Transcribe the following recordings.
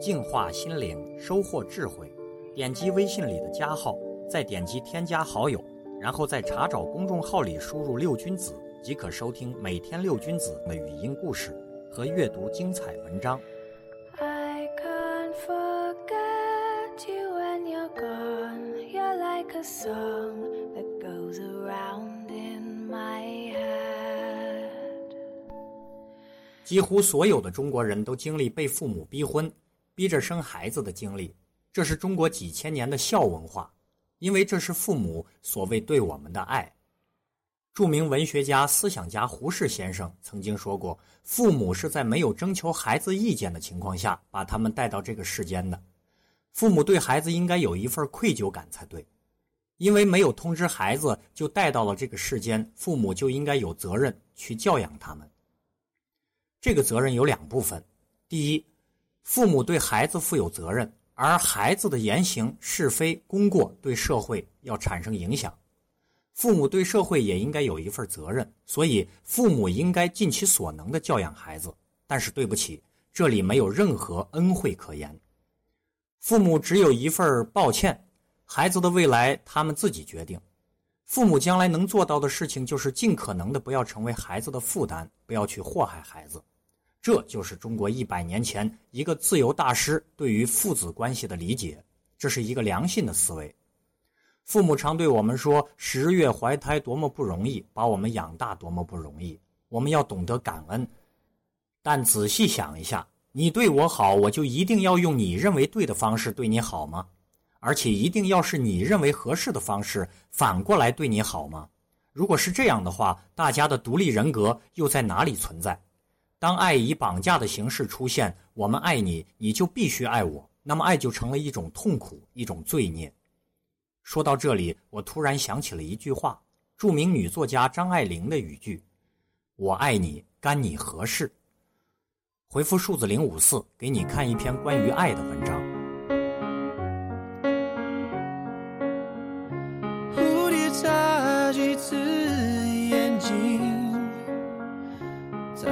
净化心灵，收获智慧。点击微信里的加号，再点击添加好友，然后在查找公众号里输入“六君子”，即可收听每天六君子的语音故事和阅读精彩文章。I can't forget you when you're gone. You're like a song that goes around in my head. 几乎所有的中国人都经历被父母逼婚、逼着生孩子的经历，这是中国几千年的孝文化，因为这是父母所谓对我们的爱。著名文学家、思想家胡适先生曾经说过：“父母是在没有征求孩子意见的情况下把他们带到这个世间的，父母对孩子应该有一份愧疚感才对，因为没有通知孩子就带到了这个世间，父母就应该有责任去教养他们。这个责任有两部分：第一，父母对孩子负有责任，而孩子的言行是非功过对社会要产生影响。父母对社会也应该有一份责任，所以父母应该尽其所能的教养孩子。但是对不起，这里没有任何恩惠可言。父母只有一份抱歉，孩子的未来他们自己决定。父母将来能做到的事情，就是尽可能的不要成为孩子的负担，不要去祸害孩子。这就是中国一百年前一个自由大师对于父子关系的理解，这是一个良性的思维。父母常对我们说：“十月怀胎多么不容易，把我们养大多么不容易。”我们要懂得感恩。但仔细想一下，你对我好，我就一定要用你认为对的方式对你好吗？而且一定要是你认为合适的方式反过来对你好吗？如果是这样的话，大家的独立人格又在哪里存在？当爱以绑架的形式出现，我们爱你，你就必须爱我，那么爱就成了一种痛苦，一种罪孽。说到这里，我突然想起了一句话，著名女作家张爱玲的语句：“我爱你，干你何事？”回复数字零五四，给你看一篇关于爱的文章。蝴蝶眨几次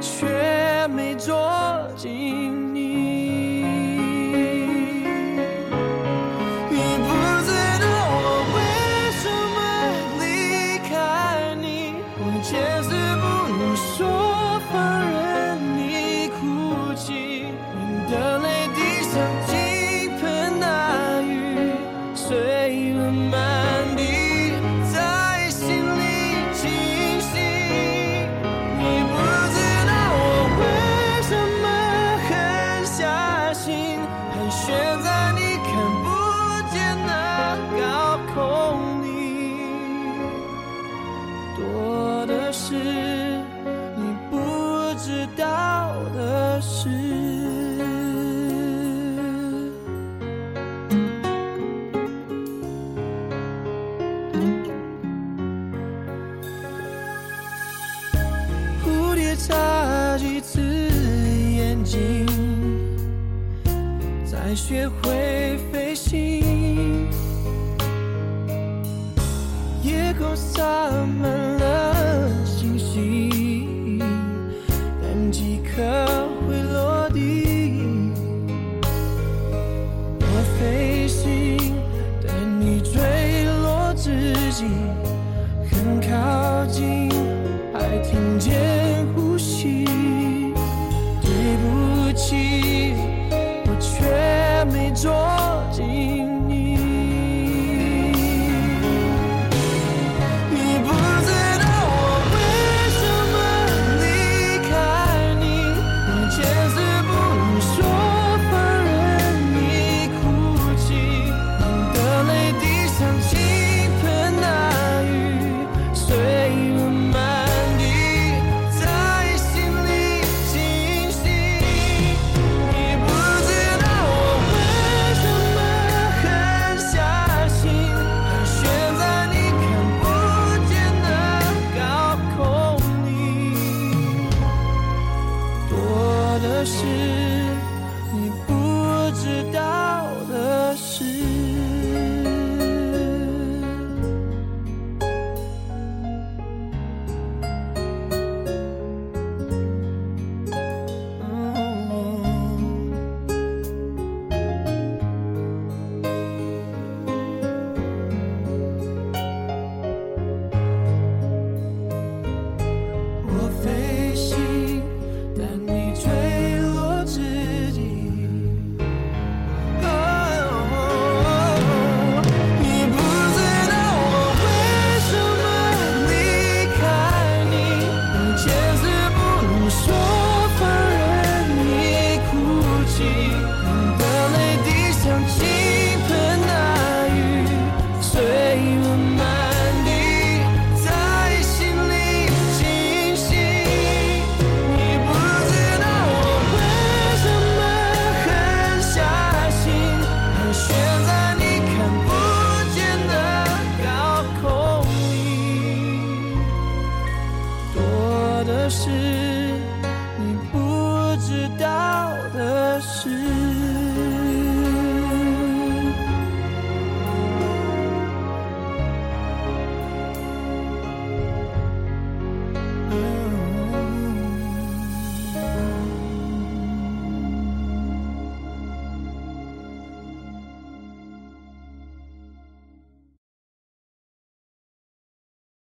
却没捉紧眨几次眼睛，才学会飞行。夜空洒满了星星，但几颗却没知道的事。